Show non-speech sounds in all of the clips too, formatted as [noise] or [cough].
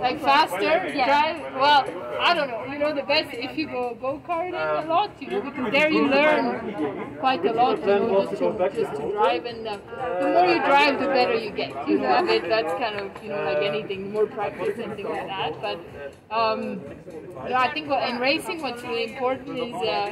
Like faster, Yeah. drive. Well, I don't know. You know, the best if you go go karting a lot, you know, because there you learn quite a lot. You know, just to just to drive, and uh, the more you drive, the better you get. You know, I mean, that's kind of you know like anything, more practice and things like that. But um, I think what, in racing, what's really important is uh,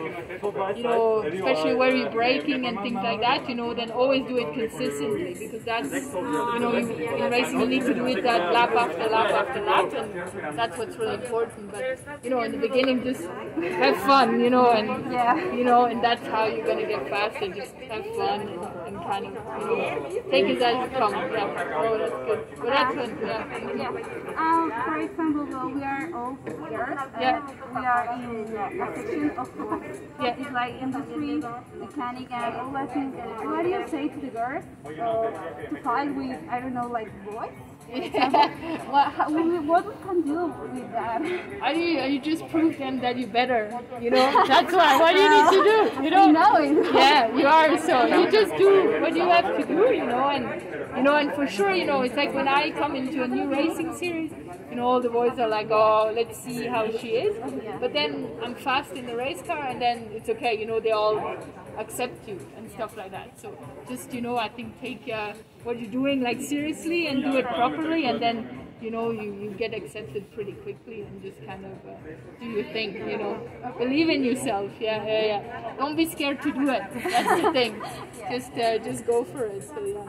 you know, especially where you're braking and things like that. You know, then always do it consistently because that's you know in racing you need to do it that lap after lap after that, and that's what's really important. But you know, in the beginning, just have fun, you know, and Yeah. you know, and that's how you're gonna get faster. Just have fun and, and kind of you know take it as it comes. Yeah. Oh, that's good. But that's fun. Yeah. Yeah. Um, for example, well, we are all girls. Yeah. We are in a section of. Yeah. It's like industry, mechanic, and all that thing. What do you say to the girls uh, to fight with, I don't know, like boys? [laughs] What, how, what we can do with that? Are you, are you just prove them that you're better? You know, [laughs] that's why. What do you need to do? You know, know it. yeah, you are. So you just do what you have to do, you know, and you know, and for sure, you know, it's like when I come into a new racing series, you know, all the boys are like, oh, let's see how she is. But then I'm fast in the race car, and then it's okay, you know, they all accept you and stuff like that. So just, you know, I think take uh, what you're doing like seriously and do it properly, and then you know, you, you get accepted pretty quickly and just kind of uh, do your thing, you know. Believe in yourself, yeah, yeah, yeah. Don't be scared to do it. That's the thing. [laughs] Just uh, just go for it. So yeah,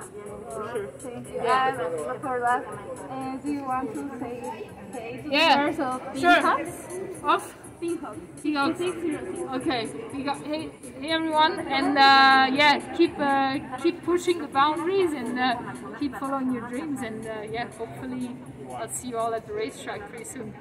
for sure. Thank you. And for that, uh, do you want to say, say to Yeah, the girls of sure. Seahawks? Seahawks. Okay. Hey, hey everyone, and uh, yeah, keep uh, keep pushing the boundaries and uh, keep following your dreams, and uh, yeah, hopefully I'll see you all at the racetrack pretty soon.